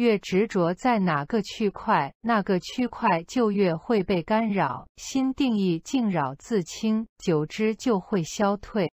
越执着在哪个区块那个区块就越会被干扰新定义敬扰自清久之就会消退。